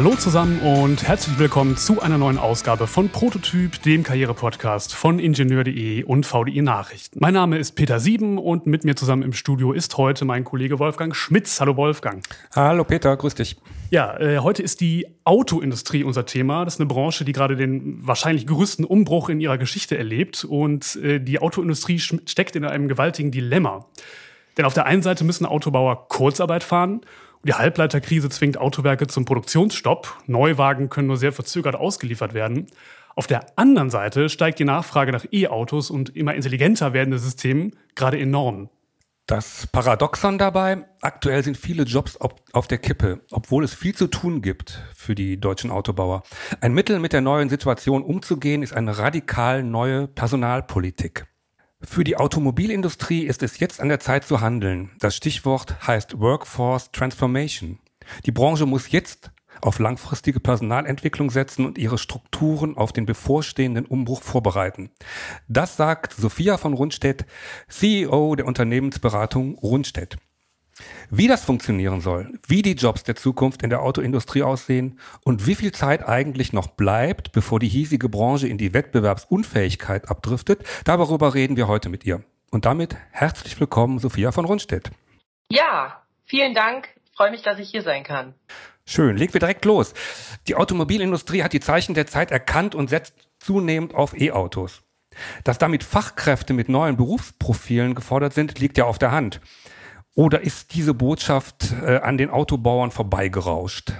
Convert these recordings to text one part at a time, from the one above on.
Hallo zusammen und herzlich willkommen zu einer neuen Ausgabe von Prototyp, dem Karriere-Podcast von Ingenieur.de und VDI Nachrichten. Mein Name ist Peter Sieben und mit mir zusammen im Studio ist heute mein Kollege Wolfgang Schmitz. Hallo Wolfgang. Hallo Peter, grüß dich. Ja, äh, heute ist die Autoindustrie unser Thema. Das ist eine Branche, die gerade den wahrscheinlich größten Umbruch in ihrer Geschichte erlebt und äh, die Autoindustrie steckt in einem gewaltigen Dilemma. Denn auf der einen Seite müssen Autobauer Kurzarbeit fahren die Halbleiterkrise zwingt Autowerke zum Produktionsstopp. Neuwagen können nur sehr verzögert ausgeliefert werden. Auf der anderen Seite steigt die Nachfrage nach E-Autos und immer intelligenter werdende Systemen gerade enorm. Das Paradoxon dabei, aktuell sind viele Jobs auf der Kippe, obwohl es viel zu tun gibt für die deutschen Autobauer. Ein Mittel, mit der neuen Situation umzugehen, ist eine radikal neue Personalpolitik. Für die Automobilindustrie ist es jetzt an der Zeit zu handeln. Das Stichwort heißt Workforce Transformation. Die Branche muss jetzt auf langfristige Personalentwicklung setzen und ihre Strukturen auf den bevorstehenden Umbruch vorbereiten. Das sagt Sophia von Rundstedt, CEO der Unternehmensberatung Rundstedt. Wie das funktionieren soll, wie die Jobs der Zukunft in der Autoindustrie aussehen und wie viel Zeit eigentlich noch bleibt, bevor die hiesige Branche in die Wettbewerbsunfähigkeit abdriftet, darüber reden wir heute mit ihr. Und damit herzlich willkommen, Sophia von Rundstedt. Ja, vielen Dank. Ich freue mich, dass ich hier sein kann. Schön, legen wir direkt los. Die Automobilindustrie hat die Zeichen der Zeit erkannt und setzt zunehmend auf E-Autos. Dass damit Fachkräfte mit neuen Berufsprofilen gefordert sind, liegt ja auf der Hand. Oder ist diese Botschaft äh, an den Autobauern vorbeigerauscht?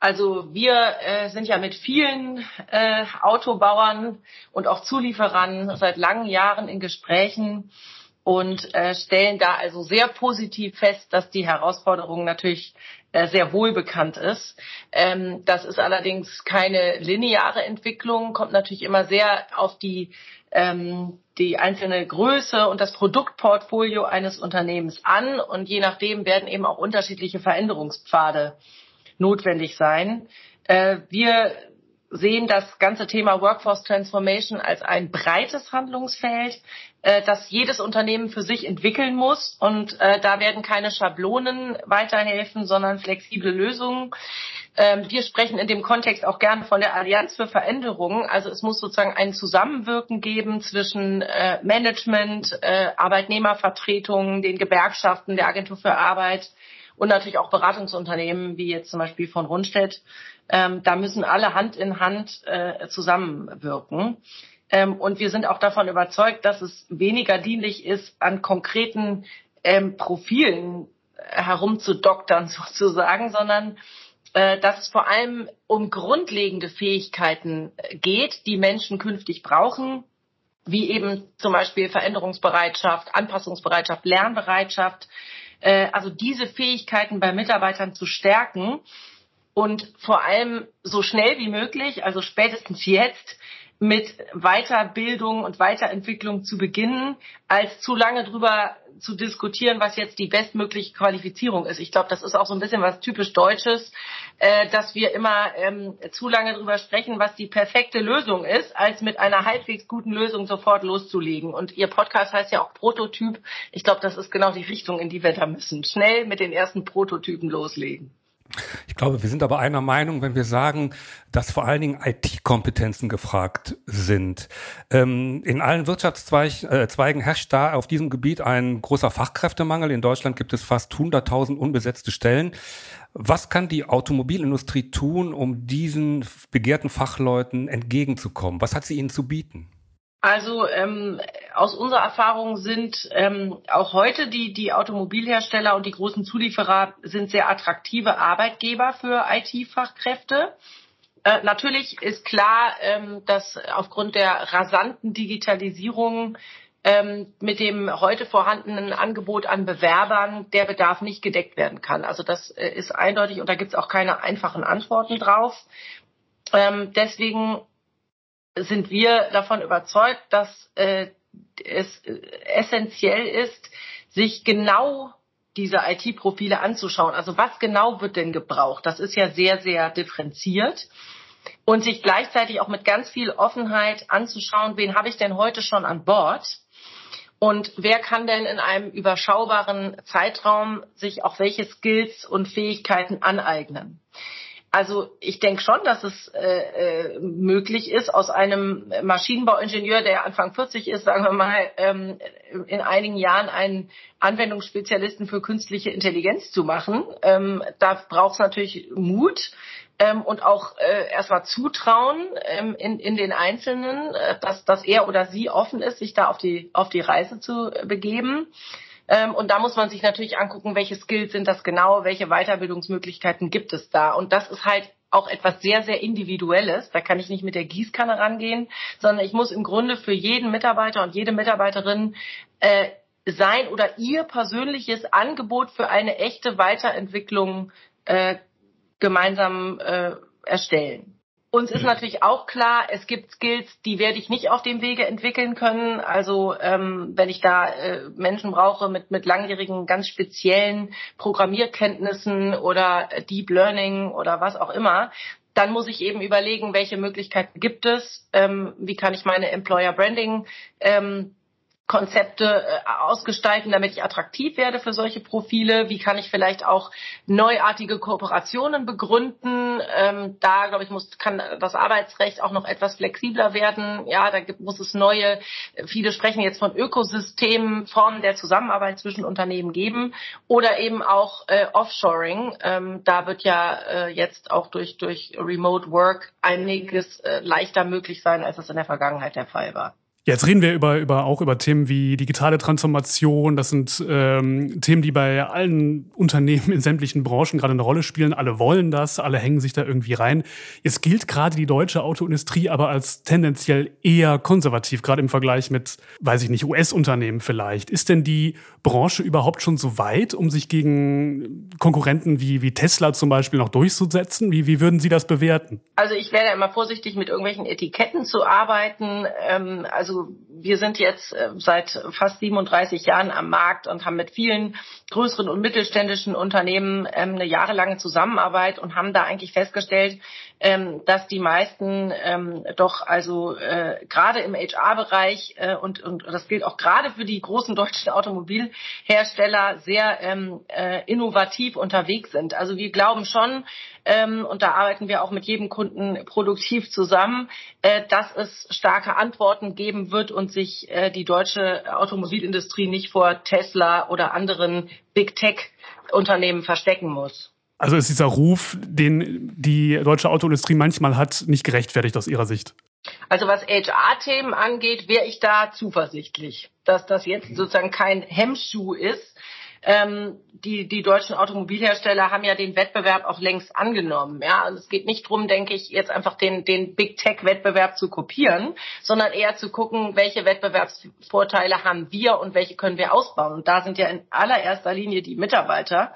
Also wir äh, sind ja mit vielen äh, Autobauern und auch Zulieferern seit langen Jahren in Gesprächen und äh, stellen da also sehr positiv fest, dass die Herausforderung natürlich äh, sehr wohl bekannt ist. Ähm, das ist allerdings keine lineare Entwicklung, kommt natürlich immer sehr auf die ähm, die einzelne Größe und das Produktportfolio eines Unternehmens an und je nachdem werden eben auch unterschiedliche Veränderungspfade notwendig sein. Äh, wir sehen das ganze Thema Workforce Transformation als ein breites Handlungsfeld, äh, das jedes Unternehmen für sich entwickeln muss. Und äh, da werden keine Schablonen weiterhelfen, sondern flexible Lösungen. Ähm, wir sprechen in dem Kontext auch gerne von der Allianz für Veränderungen. Also es muss sozusagen ein Zusammenwirken geben zwischen äh, Management, äh, Arbeitnehmervertretungen, den Gewerkschaften, der Agentur für Arbeit und natürlich auch Beratungsunternehmen wie jetzt zum Beispiel von Rundstedt. Ähm, da müssen alle Hand in Hand äh, zusammenwirken. Ähm, und wir sind auch davon überzeugt, dass es weniger dienlich ist, an konkreten ähm, Profilen herumzudoktern sozusagen, sondern äh, dass es vor allem um grundlegende Fähigkeiten äh, geht, die Menschen künftig brauchen, wie eben zum Beispiel Veränderungsbereitschaft, Anpassungsbereitschaft, Lernbereitschaft. Äh, also diese Fähigkeiten bei Mitarbeitern zu stärken und vor allem so schnell wie möglich, also spätestens jetzt, mit Weiterbildung und Weiterentwicklung zu beginnen, als zu lange drüber zu diskutieren, was jetzt die bestmögliche Qualifizierung ist. Ich glaube, das ist auch so ein bisschen was typisch Deutsches, äh, dass wir immer ähm, zu lange drüber sprechen, was die perfekte Lösung ist, als mit einer halbwegs guten Lösung sofort loszulegen. Und Ihr Podcast heißt ja auch Prototyp. Ich glaube, das ist genau die Richtung, in die wir da müssen. Schnell mit den ersten Prototypen loslegen. Ich glaube, wir sind aber einer Meinung, wenn wir sagen, dass vor allen Dingen IT-Kompetenzen gefragt sind. Ähm, in allen Wirtschaftszweigen äh, herrscht da auf diesem Gebiet ein großer Fachkräftemangel. In Deutschland gibt es fast 100.000 unbesetzte Stellen. Was kann die Automobilindustrie tun, um diesen begehrten Fachleuten entgegenzukommen? Was hat sie ihnen zu bieten? Also ähm, aus unserer Erfahrung sind ähm, auch heute die, die Automobilhersteller und die großen Zulieferer sind sehr attraktive Arbeitgeber für IT-Fachkräfte. Äh, natürlich ist klar, ähm, dass aufgrund der rasanten Digitalisierung ähm, mit dem heute vorhandenen Angebot an Bewerbern der Bedarf nicht gedeckt werden kann. Also das äh, ist eindeutig und da gibt es auch keine einfachen Antworten drauf. Ähm, deswegen sind wir davon überzeugt, dass äh, es essentiell ist, sich genau diese IT-Profile anzuschauen. Also was genau wird denn gebraucht? Das ist ja sehr, sehr differenziert. Und sich gleichzeitig auch mit ganz viel Offenheit anzuschauen, wen habe ich denn heute schon an Bord? Und wer kann denn in einem überschaubaren Zeitraum sich auch welche Skills und Fähigkeiten aneignen? Also ich denke schon, dass es äh, äh, möglich ist, aus einem Maschinenbauingenieur, der Anfang 40 ist, sagen wir mal, ähm, in einigen Jahren einen Anwendungsspezialisten für künstliche Intelligenz zu machen. Ähm, da braucht es natürlich Mut ähm, und auch äh, erstmal Zutrauen ähm, in, in den Einzelnen, äh, dass, dass er oder sie offen ist, sich da auf die, auf die Reise zu äh, begeben. Ähm, und da muss man sich natürlich angucken, welche Skills sind das genau, welche Weiterbildungsmöglichkeiten gibt es da. Und das ist halt auch etwas sehr, sehr Individuelles. Da kann ich nicht mit der Gießkanne rangehen, sondern ich muss im Grunde für jeden Mitarbeiter und jede Mitarbeiterin äh, sein oder ihr persönliches Angebot für eine echte Weiterentwicklung äh, gemeinsam äh, erstellen. Uns ist natürlich auch klar, es gibt Skills, die werde ich nicht auf dem Wege entwickeln können. Also ähm, wenn ich da äh, Menschen brauche mit, mit langjährigen, ganz speziellen Programmierkenntnissen oder Deep Learning oder was auch immer, dann muss ich eben überlegen, welche Möglichkeiten gibt es, ähm, wie kann ich meine Employer Branding ähm, Konzepte äh, ausgestalten, damit ich attraktiv werde für solche Profile? Wie kann ich vielleicht auch neuartige Kooperationen begründen? Ähm, da, glaube ich, muss, kann das Arbeitsrecht auch noch etwas flexibler werden. Ja, da gibt, muss es neue, viele sprechen jetzt von Ökosystemen, Formen der Zusammenarbeit zwischen Unternehmen geben oder eben auch äh, Offshoring. Ähm, da wird ja äh, jetzt auch durch, durch Remote Work einiges äh, leichter möglich sein, als es in der Vergangenheit der Fall war. Jetzt reden wir über, über, auch über Themen wie digitale Transformation. Das sind ähm, Themen, die bei allen Unternehmen in sämtlichen Branchen gerade eine Rolle spielen. Alle wollen das, alle hängen sich da irgendwie rein. Es gilt gerade die deutsche Autoindustrie aber als tendenziell eher konservativ, gerade im Vergleich mit, weiß ich nicht, US-Unternehmen vielleicht. Ist denn die Branche überhaupt schon so weit, um sich gegen Konkurrenten wie, wie Tesla zum Beispiel noch durchzusetzen? Wie, wie würden Sie das bewerten? Also ich werde immer vorsichtig, mit irgendwelchen Etiketten zu arbeiten. Ähm, also wir sind jetzt äh, seit fast 37 Jahren am Markt und haben mit vielen größeren und mittelständischen Unternehmen ähm, eine jahrelange Zusammenarbeit und haben da eigentlich festgestellt, ähm, dass die meisten ähm, doch also äh, gerade im HR-Bereich äh, und, und das gilt auch gerade für die großen deutschen Automobilhersteller sehr ähm, äh, innovativ unterwegs sind. Also wir glauben schon, ähm, und da arbeiten wir auch mit jedem Kunden produktiv zusammen, äh, dass es starke Antworten geben wird und sich äh, die deutsche Automobilindustrie nicht vor Tesla oder anderen Big Tech Unternehmen verstecken muss. Also ist dieser Ruf, den die deutsche Autoindustrie manchmal hat, nicht gerechtfertigt aus Ihrer Sicht? Also was HR-Themen angeht, wäre ich da zuversichtlich, dass das jetzt sozusagen kein Hemmschuh ist. Ähm, die, die deutschen Automobilhersteller haben ja den Wettbewerb auch längst angenommen. Ja, also es geht nicht darum, denke ich, jetzt einfach den, den Big Tech-Wettbewerb zu kopieren, sondern eher zu gucken, welche Wettbewerbsvorteile haben wir und welche können wir ausbauen. Und da sind ja in allererster Linie die Mitarbeiter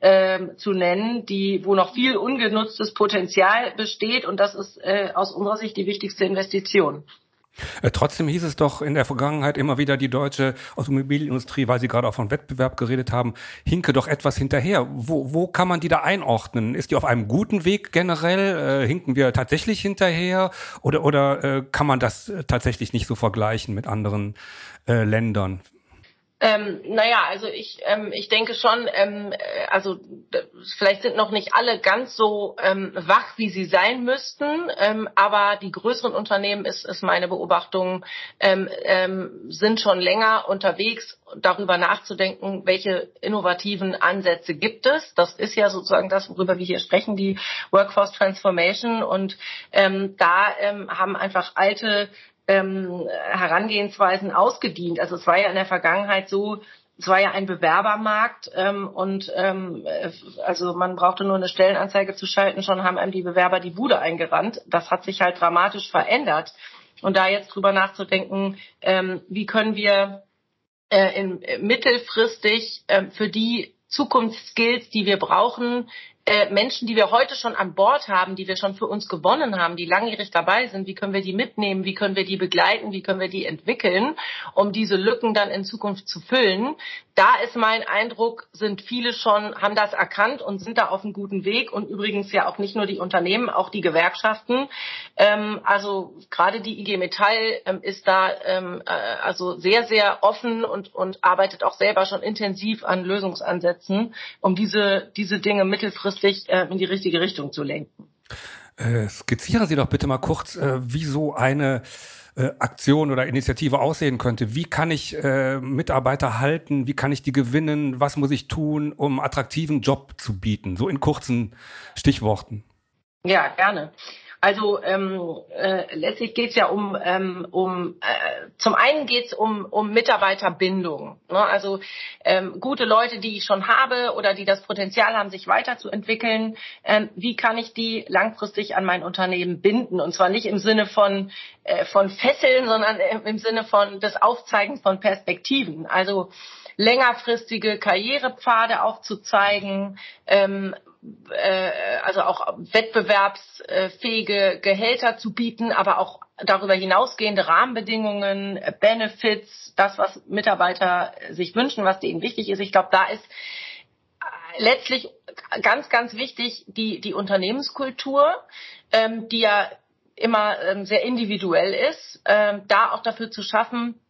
äh, zu nennen, die, wo noch viel ungenutztes Potenzial besteht. Und das ist äh, aus unserer Sicht die wichtigste Investition. Äh, trotzdem hieß es doch in der Vergangenheit immer wieder, die deutsche Automobilindustrie, weil Sie gerade auch von Wettbewerb geredet haben, hinke doch etwas hinterher. Wo, wo kann man die da einordnen? Ist die auf einem guten Weg generell? Äh, hinken wir tatsächlich hinterher? Oder, oder äh, kann man das äh, tatsächlich nicht so vergleichen mit anderen äh, Ländern? Ähm, naja, also ich, ähm, ich denke schon, ähm, äh, also vielleicht sind noch nicht alle ganz so ähm, wach, wie sie sein müssten, ähm, aber die größeren Unternehmen, ist, ist meine Beobachtung, ähm, ähm, sind schon länger unterwegs, darüber nachzudenken, welche innovativen Ansätze gibt es. Das ist ja sozusagen das, worüber wir hier sprechen, die Workforce Transformation. Und da haben einfach alte ähm, Herangehensweisen ausgedient. Also es war ja in der Vergangenheit so, es war ja ein Bewerbermarkt ähm, und ähm, also man brauchte nur eine Stellenanzeige zu schalten, schon haben einem die Bewerber die Bude eingerannt. Das hat sich halt dramatisch verändert. Und da jetzt drüber nachzudenken, ähm, wie können wir äh, in, mittelfristig äh, für die Zukunftsskills, die wir brauchen, äh, Menschen, die wir heute schon an Bord haben, die wir schon für uns gewonnen haben, die langjährig dabei sind, wie können wir die mitnehmen, wie können wir die begleiten, wie können wir die entwickeln, um diese Lücken dann in Zukunft zu füllen. Da ist mein Eindruck, sind viele schon, haben das erkannt und sind da auf einem guten Weg und übrigens ja auch nicht nur die Unternehmen, auch die Gewerkschaften. Ähm, also gerade die IG Metall ähm, ist da ähm, äh, also sehr, sehr offen und, und arbeitet auch selber schon intensiv an Lösungsansätzen, um diese, diese Dinge mittelfristig langfristig äh, in die richtige Richtung zu lenken. Äh, skizzieren Sie doch bitte mal kurz, äh, wie so eine äh, Aktion oder Initiative aussehen könnte. Wie kann ich äh, Mitarbeiter halten? Wie kann ich die gewinnen? Was muss ich tun, um attraktiven Job zu bieten? So in kurzen Stichworten. Ja, gerne. Also ähm, äh, letztlich geht es ja um, ähm, um äh, zum einen geht es um, um Mitarbeiterbindung. Ne? Also ähm, gute Leute, die ich schon habe oder die das Potenzial haben, sich weiterzuentwickeln, ähm, wie kann ich die langfristig an mein Unternehmen binden? Und zwar nicht im Sinne von, äh, von Fesseln, sondern im Sinne von des Aufzeigens von Perspektiven. Also längerfristige Karrierepfade aufzuzeigen, ähm, äh, also auch wettbewerbsfähige Gehälter zu bieten, aber auch darüber hinausgehende Rahmenbedingungen, Benefits, das, was Mitarbeiter sich wünschen, was denen wichtig ist. Ich glaube, da ist letztlich ganz, ganz wichtig die, die Unternehmenskultur, ähm, die ja immer ähm, sehr individuell ist, ähm, da auch dafür zu schaffen,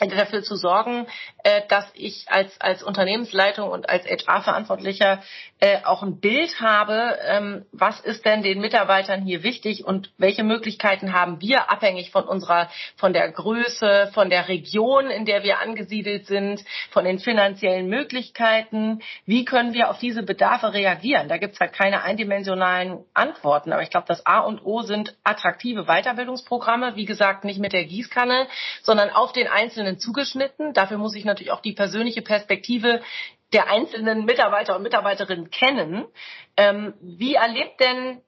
dafür zu sorgen, äh, dass ich als, als Unternehmensleitung und als HR-Verantwortlicher äh, auch ein Bild habe, ähm, was ist denn den Mitarbeitern hier wichtig und welche Möglichkeiten haben wir abhängig von unserer, von der Größe, von der Region, in der wir angesiedelt sind, von den finanziellen Möglichkeiten. Wie können wir auf diese Bedarfe reagieren? Da gibt es halt keine eindimensionalen Antworten. Aber ich glaube, das A und O sind attraktive Weiterbildungsprogramme. Wie gesagt, nicht mit der Gießkanne, sondern auf den Einzelnen zugeschnitten. Dafür muss ich natürlich auch die persönliche Perspektive der einzelnen Mitarbeiter und Mitarbeiterinnen kennen. Ähm, wie erlebt denn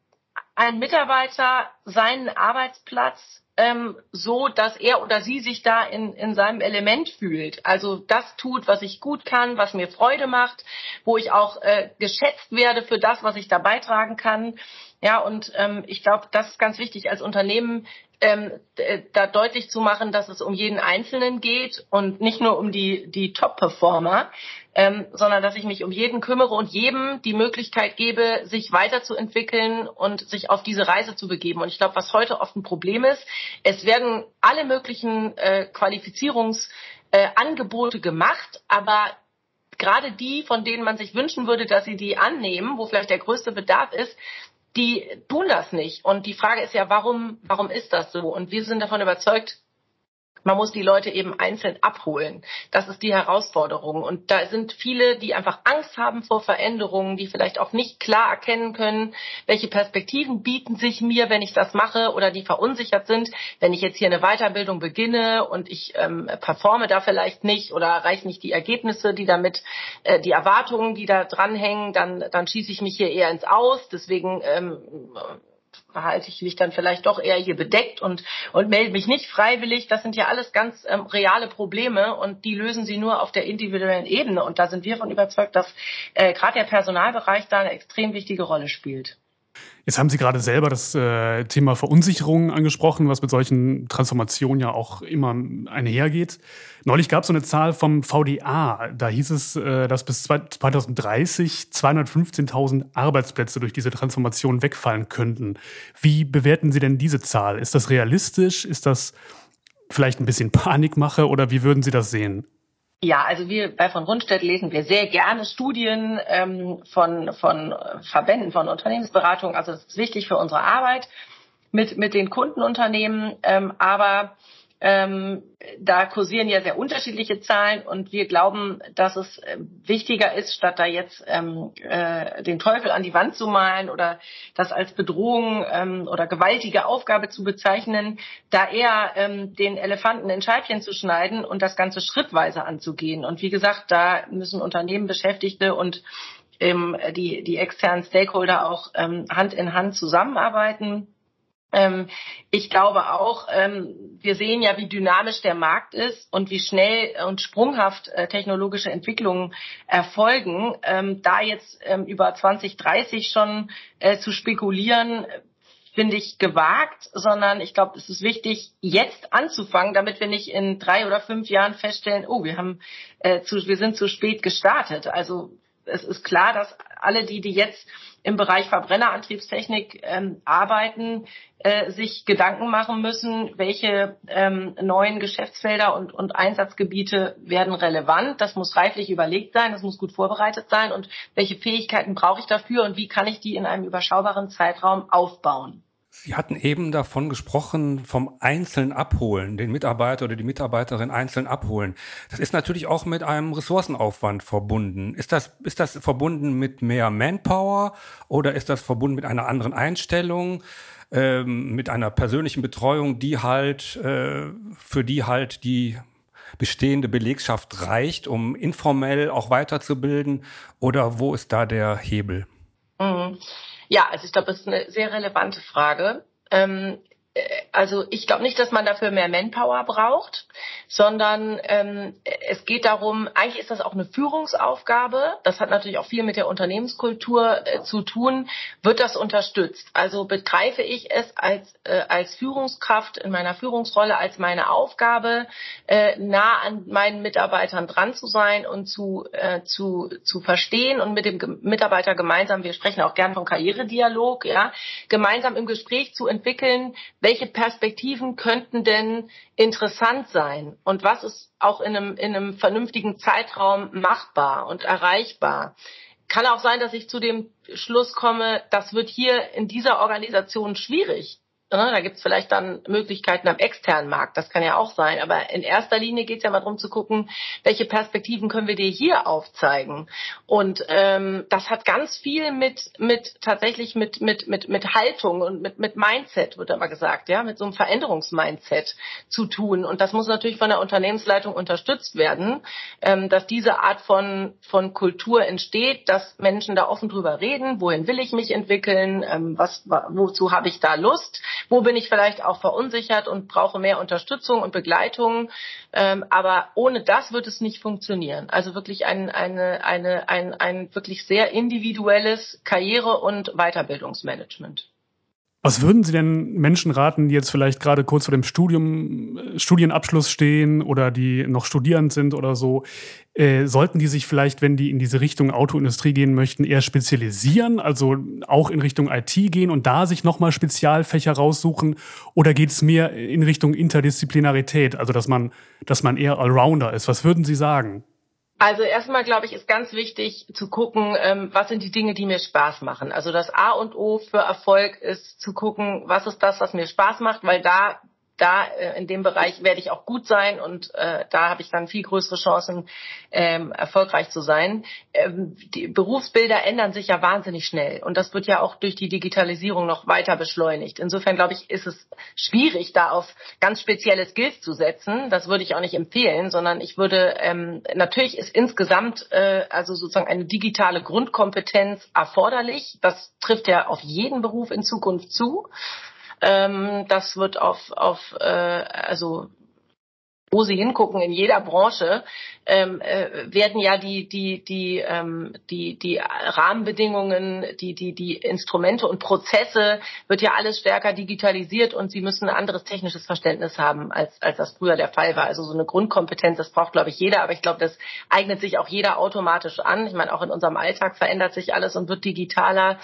ein Mitarbeiter seinen Arbeitsplatz ähm, so, dass er oder sie sich da in, in seinem Element fühlt. Also das tut, was ich gut kann, was mir Freude macht, wo ich auch äh, geschätzt werde für das, was ich da beitragen kann. Ja, und ähm, ich glaube, das ist ganz wichtig als Unternehmen ähm, da deutlich zu machen, dass es um jeden Einzelnen geht und nicht nur um die, die Top-Performer, ähm, sondern dass ich mich um jeden kümmere und jedem die Möglichkeit gebe, sich weiterzuentwickeln und sich auf diese Reise zu begeben. Und ich glaube, was heute oft ein Problem ist, es werden alle möglichen äh, Qualifizierungsangebote äh, gemacht, aber gerade die, von denen man sich wünschen würde, dass sie die annehmen, wo vielleicht der größte Bedarf ist, die tun das nicht. Und die Frage ist ja, warum, warum ist das so? Und wir sind davon überzeugt, man muss die Leute eben einzeln abholen. Das ist die Herausforderung. Und da sind viele, die einfach Angst haben vor Veränderungen, die vielleicht auch nicht klar erkennen können, welche Perspektiven bieten sich mir, wenn ich das mache, oder die verunsichert sind, wenn ich jetzt hier eine Weiterbildung beginne und ich ähm, performe da vielleicht nicht oder erreiche nicht die Ergebnisse, die damit, äh, die Erwartungen, die da dranhängen, dann, dann schieße ich mich hier eher ins Aus. Deswegen ähm, verhalte ich mich dann vielleicht doch eher hier bedeckt und, und melde mich nicht freiwillig. Das sind ja alles ganz ähm, reale Probleme und die lösen sie nur auf der individuellen Ebene. Und da sind wir von überzeugt, dass äh, gerade der Personalbereich da eine extrem wichtige Rolle spielt. Jetzt haben Sie gerade selber das äh, Thema Verunsicherung angesprochen, was mit solchen Transformationen ja auch immer einhergeht. Neulich gab es so eine Zahl vom VDA. Da hieß es, äh, dass bis 2030 215.000 Arbeitsplätze durch diese Transformation wegfallen könnten. Wie bewerten Sie denn diese Zahl? Ist das realistisch? Ist das vielleicht ein bisschen Panikmache oder wie würden Sie das sehen? Ja, also wir bei von Rundstedt lesen wir sehr gerne Studien ähm, von, von Verbänden, von Unternehmensberatungen. Also es ist wichtig für unsere Arbeit mit, mit den Kundenunternehmen. Ähm, aber ähm, da kursieren ja sehr unterschiedliche Zahlen und wir glauben, dass es äh, wichtiger ist, statt da jetzt ähm, äh, den Teufel an die Wand zu malen oder das als Bedrohung ähm, oder gewaltige Aufgabe zu bezeichnen, da eher ähm, den Elefanten in Scheibchen zu schneiden und das Ganze schrittweise anzugehen. Und wie gesagt, da müssen Unternehmen, Beschäftigte und ähm, die, die externen Stakeholder auch ähm, Hand in Hand zusammenarbeiten. Ähm, ich glaube auch, ähm, wir sehen ja, wie dynamisch der Markt ist und wie schnell und sprunghaft äh, technologische Entwicklungen erfolgen. Ähm, da jetzt über 2030 schon äh, zu spekulieren, finde ich gewagt, sondern ich glaube, es ist wichtig, jetzt anzufangen, damit wir nicht in drei oder fünf Jahren feststellen, oh, wir haben, äh, zu, wir sind zu spät gestartet. Also es ist klar, dass alle die, die jetzt im Bereich Verbrennerantriebstechnik ähm, arbeiten, äh, sich Gedanken machen müssen, welche ähm, neuen Geschäftsfelder und, und Einsatzgebiete werden relevant. Das muss reiflich überlegt sein, das muss gut vorbereitet sein und welche Fähigkeiten brauche ich dafür und wie kann ich die in einem überschaubaren Zeitraum aufbauen. Sie hatten eben davon gesprochen, vom einzeln abholen, den Mitarbeiter oder die Mitarbeiterin einzeln abholen. Das ist natürlich auch mit einem Ressourcenaufwand verbunden. Ist das, ist das verbunden mit mehr Manpower oder ist das verbunden mit einer anderen Einstellung, ähm, mit einer persönlichen Betreuung, die halt, äh, für die halt die bestehende Belegschaft reicht, um informell auch weiterzubilden? Oder wo ist da der Hebel? Mhm. Ja, also ich glaube, das ist eine sehr relevante Frage. Ähm, äh, also ich glaube nicht, dass man dafür mehr Manpower braucht, sondern ähm, es geht darum, eigentlich ist das auch eine Führungsaufgabe. Das hat natürlich auch viel mit der Unternehmenskultur äh, zu tun. Wird das unterstützt? Also begreife ich es als, äh, als Führungskraft in meiner Führungsrolle als meine Aufgabe, äh, nah an meinen Mitarbeitern dran zu sein und zu, äh, zu, zu verstehen und mit dem Mitarbeiter gemeinsam, wir sprechen auch gern vom Karrieredialog, ja, gemeinsam im Gespräch zu entwickeln, welche Perspektiven könnten denn interessant sein und was ist auch in einem, in einem vernünftigen Zeitraum machbar und erreichbar. Kann auch sein, dass ich zu dem Schluss komme, das wird hier in dieser Organisation schwierig. Ne, da gibt es vielleicht dann Möglichkeiten am externen Markt, das kann ja auch sein. Aber in erster Linie geht es ja mal darum zu gucken, welche Perspektiven können wir dir hier aufzeigen. Und ähm, das hat ganz viel mit, mit tatsächlich mit, mit, mit, mit Haltung und mit, mit Mindset, wird immer gesagt, ja, mit so einem Veränderungsmindset zu tun. Und das muss natürlich von der Unternehmensleitung unterstützt werden, ähm, dass diese Art von, von Kultur entsteht, dass Menschen da offen drüber reden, wohin will ich mich entwickeln, ähm, was, wozu habe ich da Lust wo bin ich vielleicht auch verunsichert und brauche mehr Unterstützung und Begleitung. Ähm, aber ohne das wird es nicht funktionieren. Also wirklich ein, eine, eine, ein, ein wirklich sehr individuelles Karriere- und Weiterbildungsmanagement. Was würden Sie denn Menschen raten, die jetzt vielleicht gerade kurz vor dem Studium, äh, Studienabschluss stehen oder die noch studierend sind oder so? Äh, sollten die sich vielleicht, wenn die in diese Richtung Autoindustrie gehen möchten, eher spezialisieren, also auch in Richtung IT gehen und da sich nochmal Spezialfächer raussuchen? Oder geht es mehr in Richtung Interdisziplinarität, also dass man, dass man eher Allrounder ist? Was würden Sie sagen? Also erstmal glaube ich, ist ganz wichtig zu gucken, ähm, was sind die Dinge, die mir Spaß machen. Also das A und O für Erfolg ist zu gucken, was ist das, was mir Spaß macht, weil da da äh, in dem Bereich werde ich auch gut sein und äh, da habe ich dann viel größere Chancen, ähm, erfolgreich zu sein. Ähm, die Berufsbilder ändern sich ja wahnsinnig schnell und das wird ja auch durch die Digitalisierung noch weiter beschleunigt. Insofern glaube ich, ist es schwierig, da auf ganz spezielle Skills zu setzen. Das würde ich auch nicht empfehlen, sondern ich würde ähm, natürlich ist insgesamt äh, also sozusagen eine digitale Grundkompetenz erforderlich. Das trifft ja auf jeden Beruf in Zukunft zu. Ähm, das wird auf, auf äh, also wo Sie hingucken, in jeder Branche ähm, äh, werden ja die die die ähm, die die Rahmenbedingungen, die die die Instrumente und Prozesse wird ja alles stärker digitalisiert und Sie müssen ein anderes technisches Verständnis haben als als das früher der Fall war. Also so eine Grundkompetenz, das braucht glaube ich jeder, aber ich glaube, das eignet sich auch jeder automatisch an. Ich meine, auch in unserem Alltag verändert sich alles und wird digitaler.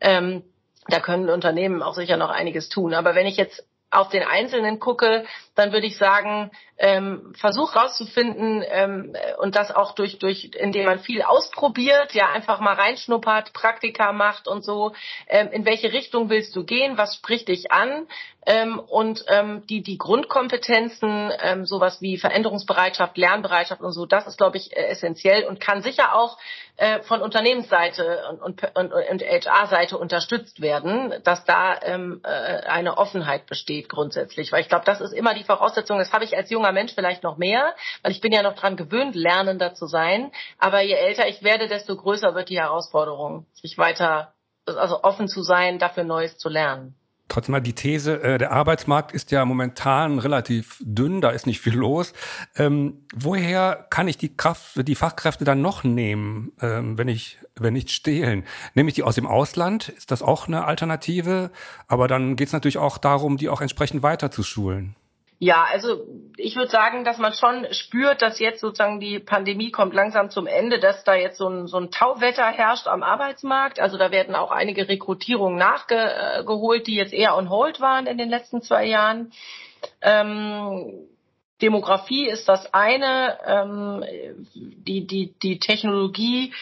Ähm, da können Unternehmen auch sicher noch einiges tun. Aber wenn ich jetzt auf den Einzelnen gucke, dann würde ich sagen, ähm, versuch rauszufinden ähm, und das auch durch, durch, indem man viel ausprobiert, ja einfach mal reinschnuppert, Praktika macht und so. Ähm, in welche Richtung willst du gehen? Was spricht dich an? Ähm, und ähm, die, die Grundkompetenzen, ähm, sowas wie Veränderungsbereitschaft, Lernbereitschaft und so, das ist, glaube ich, äh, essentiell und kann sicher auch äh, von Unternehmensseite und, und, und, und HR-Seite unterstützt werden, dass da ähm, äh, eine Offenheit besteht grundsätzlich. Weil ich glaube, das ist immer die Voraussetzung. Das habe ich als junger Mensch vielleicht noch mehr, weil ich bin ja noch dran gewöhnt, lernender zu sein. Aber je älter ich werde, desto größer wird die Herausforderung, sich weiter, also offen zu sein, dafür Neues zu lernen. Trotzdem mal die These, äh, der Arbeitsmarkt ist ja momentan relativ dünn, da ist nicht viel los. Ähm, woher kann ich die Kraft, die Fachkräfte dann noch nehmen, ähm, wenn ich, wenn nicht stehlen? Nehme ich die aus dem Ausland? Ist das auch eine Alternative? Aber dann geht es natürlich auch darum, die auch entsprechend weiter zu schulen. Ja, also ich würde sagen, dass man schon spürt, dass jetzt sozusagen die Pandemie kommt langsam zum Ende, dass da jetzt so ein, so ein Tauwetter herrscht am Arbeitsmarkt. Also da werden auch einige Rekrutierungen nachgeholt, die jetzt eher on hold waren in den letzten zwei Jahren. Ähm, Demografie ist das eine, ähm, die, die, die Technologie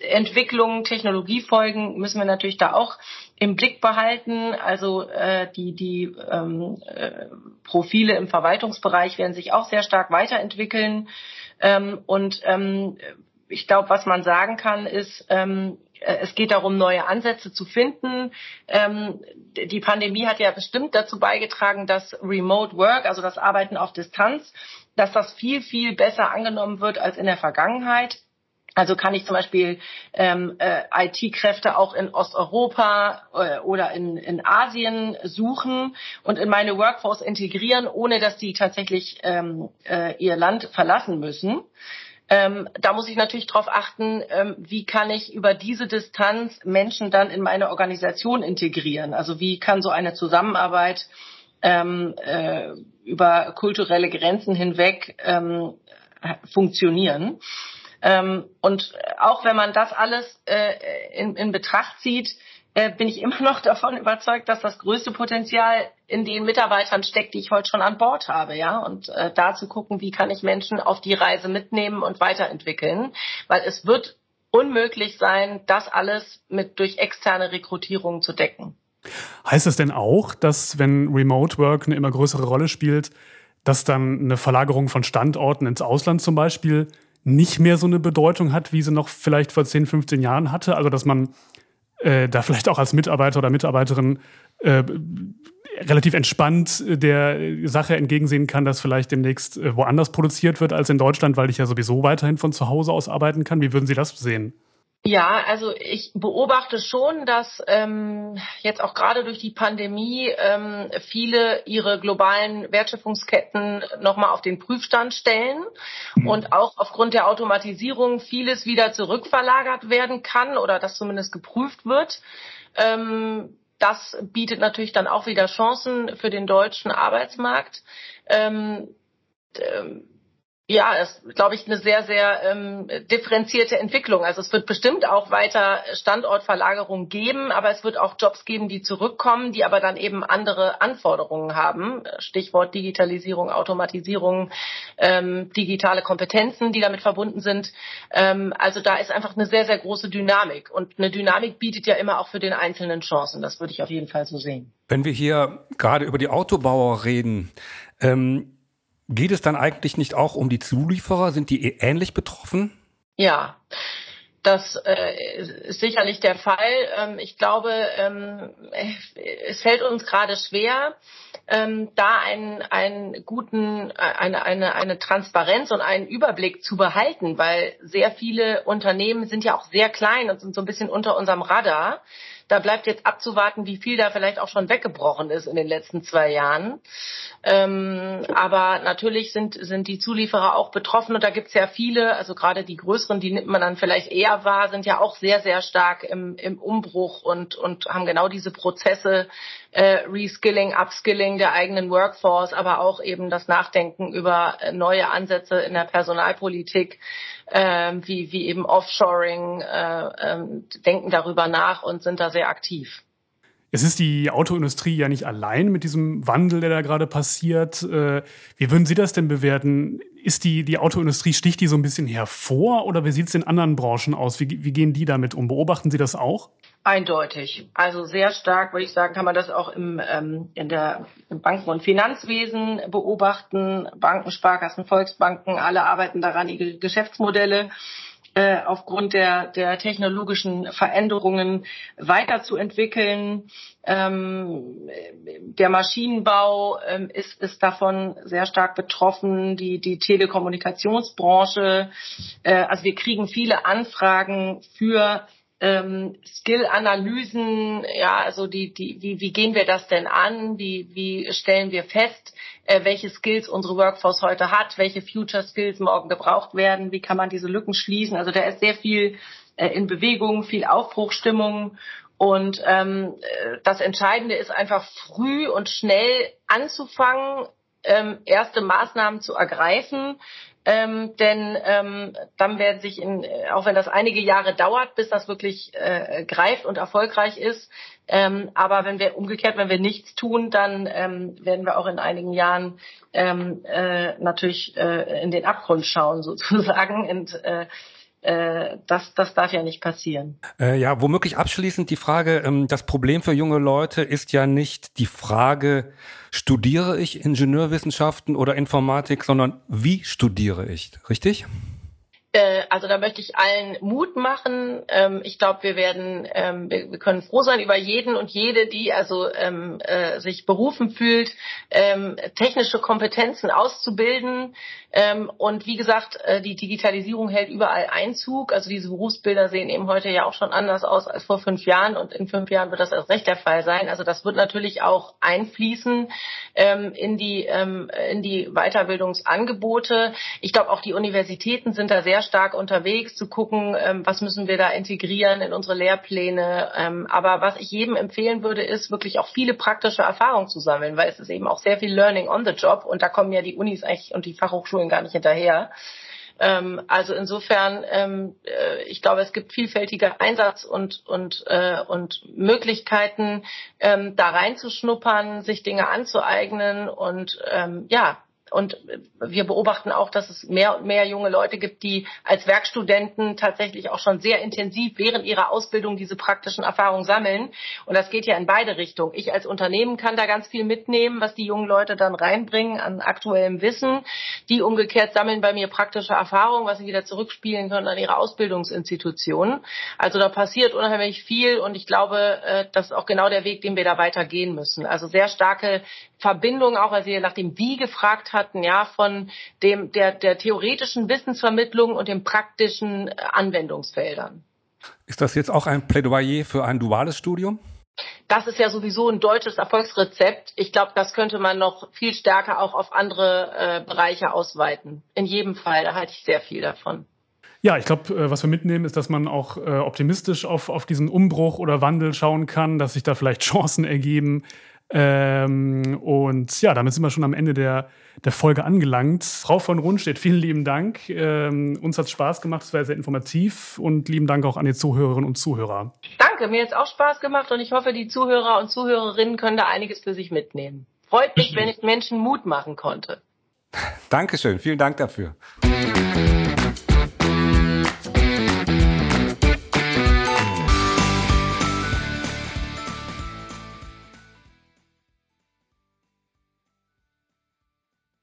Entwicklungen, Technologiefolgen müssen wir natürlich da auch im Blick behalten. Also äh, die, die ähm, äh, Profile im Verwaltungsbereich werden sich auch sehr stark weiterentwickeln. Ähm, und ähm, ich glaube, was man sagen kann, ist, ähm, äh, es geht darum, neue Ansätze zu finden. Ähm, die Pandemie hat ja bestimmt dazu beigetragen, dass Remote Work, also das Arbeiten auf Distanz, dass das viel, viel besser angenommen wird als in der Vergangenheit. Also kann ich zum Beispiel ähm, äh, IT-Kräfte auch in Osteuropa äh, oder in, in Asien suchen und in meine Workforce integrieren, ohne dass die tatsächlich ähm, äh, ihr Land verlassen müssen. Ähm, da muss ich natürlich darauf achten, ähm, wie kann ich über diese Distanz Menschen dann in meine Organisation integrieren. Also wie kann so eine Zusammenarbeit ähm, äh, über kulturelle Grenzen hinweg ähm, funktionieren. Ähm, und auch wenn man das alles äh, in, in Betracht zieht, äh, bin ich immer noch davon überzeugt, dass das größte Potenzial in den Mitarbeitern steckt, die ich heute schon an Bord habe, ja. Und äh, da zu gucken, wie kann ich Menschen auf die Reise mitnehmen und weiterentwickeln, weil es wird unmöglich sein, das alles mit durch externe Rekrutierung zu decken. Heißt es denn auch, dass wenn Remote Work eine immer größere Rolle spielt, dass dann eine Verlagerung von Standorten ins Ausland zum Beispiel nicht mehr so eine Bedeutung hat, wie sie noch vielleicht vor 10, 15 Jahren hatte. Also dass man äh, da vielleicht auch als Mitarbeiter oder Mitarbeiterin äh, relativ entspannt der Sache entgegensehen kann, dass vielleicht demnächst äh, woanders produziert wird als in Deutschland, weil ich ja sowieso weiterhin von zu Hause aus arbeiten kann. Wie würden Sie das sehen? Ja, also ich beobachte schon, dass ähm, jetzt auch gerade durch die Pandemie ähm, viele ihre globalen Wertschöpfungsketten nochmal auf den Prüfstand stellen mhm. und auch aufgrund der Automatisierung vieles wieder zurückverlagert werden kann oder das zumindest geprüft wird. Ähm, das bietet natürlich dann auch wieder Chancen für den deutschen Arbeitsmarkt. Ähm, ähm ja, ist, glaube ich, eine sehr, sehr ähm, differenzierte Entwicklung. Also es wird bestimmt auch weiter Standortverlagerung geben, aber es wird auch Jobs geben, die zurückkommen, die aber dann eben andere Anforderungen haben. Stichwort Digitalisierung, Automatisierung, ähm, digitale Kompetenzen, die damit verbunden sind. Ähm, also da ist einfach eine sehr, sehr große Dynamik. Und eine Dynamik bietet ja immer auch für den Einzelnen Chancen. Das würde ich auf jeden Fall so sehen. Wenn wir hier gerade über die Autobauer reden, ähm Geht es dann eigentlich nicht auch um die Zulieferer? Sind die eh ähnlich betroffen? Ja, das äh, ist sicherlich der Fall. Ähm, ich glaube, ähm, es fällt uns gerade schwer, ähm, da einen, einen guten, eine, eine, eine Transparenz und einen Überblick zu behalten, weil sehr viele Unternehmen sind ja auch sehr klein und sind so ein bisschen unter unserem Radar. Da bleibt jetzt abzuwarten, wie viel da vielleicht auch schon weggebrochen ist in den letzten zwei Jahren. Ähm, aber natürlich sind, sind die Zulieferer auch betroffen und da gibt es ja viele, also gerade die größeren, die nimmt man dann vielleicht eher wahr, sind ja auch sehr, sehr stark im, im Umbruch und, und haben genau diese Prozesse, äh, Reskilling, Upskilling der eigenen Workforce, aber auch eben das Nachdenken über äh, neue Ansätze in der Personalpolitik, äh, wie, wie eben Offshoring, äh, äh, denken darüber nach und sind da sehr aktiv. Es ist die Autoindustrie ja nicht allein mit diesem Wandel, der da gerade passiert. Äh, wie würden Sie das denn bewerten? Ist die, die Autoindustrie, sticht die so ein bisschen hervor oder wie sieht es in anderen Branchen aus? Wie, wie gehen die damit um? Beobachten Sie das auch? Eindeutig. Also sehr stark, würde ich sagen, kann man das auch im, ähm, in der, im Banken- und Finanzwesen beobachten. Banken, Sparkassen, Volksbanken, alle arbeiten daran, ihre Geschäftsmodelle äh, aufgrund der, der technologischen Veränderungen weiterzuentwickeln. Ähm, der Maschinenbau ähm, ist, ist davon sehr stark betroffen, die, die Telekommunikationsbranche. Äh, also wir kriegen viele Anfragen für ähm, Skill-Analysen, ja, also die, die, wie, wie gehen wir das denn an? Wie, wie stellen wir fest, äh, welche Skills unsere Workforce heute hat, welche Future Skills morgen gebraucht werden, wie kann man diese Lücken schließen? Also da ist sehr viel äh, in Bewegung, viel Aufbruchstimmung und ähm, äh, das Entscheidende ist einfach früh und schnell anzufangen, ähm, erste Maßnahmen zu ergreifen. Ähm, denn ähm, dann werden sich, in, auch wenn das einige Jahre dauert, bis das wirklich äh, greift und erfolgreich ist, ähm, aber wenn wir umgekehrt, wenn wir nichts tun, dann ähm, werden wir auch in einigen Jahren ähm, äh, natürlich äh, in den Abgrund schauen sozusagen. Und äh, äh, das, das darf ja nicht passieren. Äh, ja, womöglich abschließend die Frage, ähm, das Problem für junge Leute ist ja nicht die Frage, studiere ich Ingenieurwissenschaften oder Informatik, sondern wie studiere ich, richtig? Äh, also da möchte ich allen Mut machen. Ähm, ich glaube, wir werden, ähm, wir, können froh sein über jeden und jede, die also ähm, äh, sich berufen fühlt, ähm, technische Kompetenzen auszubilden. Ähm, und wie gesagt, äh, die Digitalisierung hält überall Einzug. Also diese Berufsbilder sehen eben heute ja auch schon anders aus als vor fünf Jahren und in fünf Jahren wird das erst recht der Fall sein. Also das wird natürlich auch einfließen ähm, in die in die Weiterbildungsangebote. Ich glaube, auch die Universitäten sind da sehr stark unterwegs, zu gucken, ähm, was müssen wir da integrieren in unsere Lehrpläne. Ähm, aber was ich jedem empfehlen würde, ist wirklich auch viele praktische Erfahrungen zu sammeln, weil es ist eben auch sehr viel Learning on the Job und da kommen ja die Unis eigentlich und die Fachhochschulen gar nicht hinterher. Ähm, also insofern, äh, ich glaube, es gibt vielfältige Einsatz und und äh, und Möglichkeiten, da reinzuschnuppern, sich Dinge anzueignen und ähm, ja, und wir beobachten auch, dass es mehr und mehr junge Leute gibt, die als Werkstudenten tatsächlich auch schon sehr intensiv während ihrer Ausbildung diese praktischen Erfahrungen sammeln. Und das geht ja in beide Richtungen. Ich als Unternehmen kann da ganz viel mitnehmen, was die jungen Leute dann reinbringen an aktuellem Wissen. Die umgekehrt sammeln bei mir praktische Erfahrungen, was sie wieder zurückspielen können an ihre Ausbildungsinstitutionen. Also da passiert unheimlich viel und ich glaube, äh, das ist auch genau der Weg, den wir da weitergehen müssen. Also sehr starke Verbindung, auch als ihr nach dem Wie gefragt hatten, ja, von dem, der, der theoretischen Wissensvermittlung und den praktischen äh, Anwendungsfeldern. Ist das jetzt auch ein Plädoyer für ein duales Studium? Das ist ja sowieso ein deutsches Erfolgsrezept. Ich glaube, das könnte man noch viel stärker auch auf andere äh, Bereiche ausweiten. In jedem Fall, da halte ich sehr viel davon. Ja, ich glaube, äh, was wir mitnehmen, ist, dass man auch äh, optimistisch auf, auf diesen Umbruch oder Wandel schauen kann, dass sich da vielleicht Chancen ergeben, ähm, und ja, damit sind wir schon am Ende der, der Folge angelangt. Frau von Rundstedt, vielen lieben Dank. Ähm, uns hat es Spaß gemacht, es war sehr informativ und lieben Dank auch an die Zuhörerinnen und Zuhörer. Danke, mir hat es auch Spaß gemacht und ich hoffe, die Zuhörer und Zuhörerinnen können da einiges für sich mitnehmen. Freut mich, wenn ich Menschen Mut machen konnte. Dankeschön, vielen Dank dafür.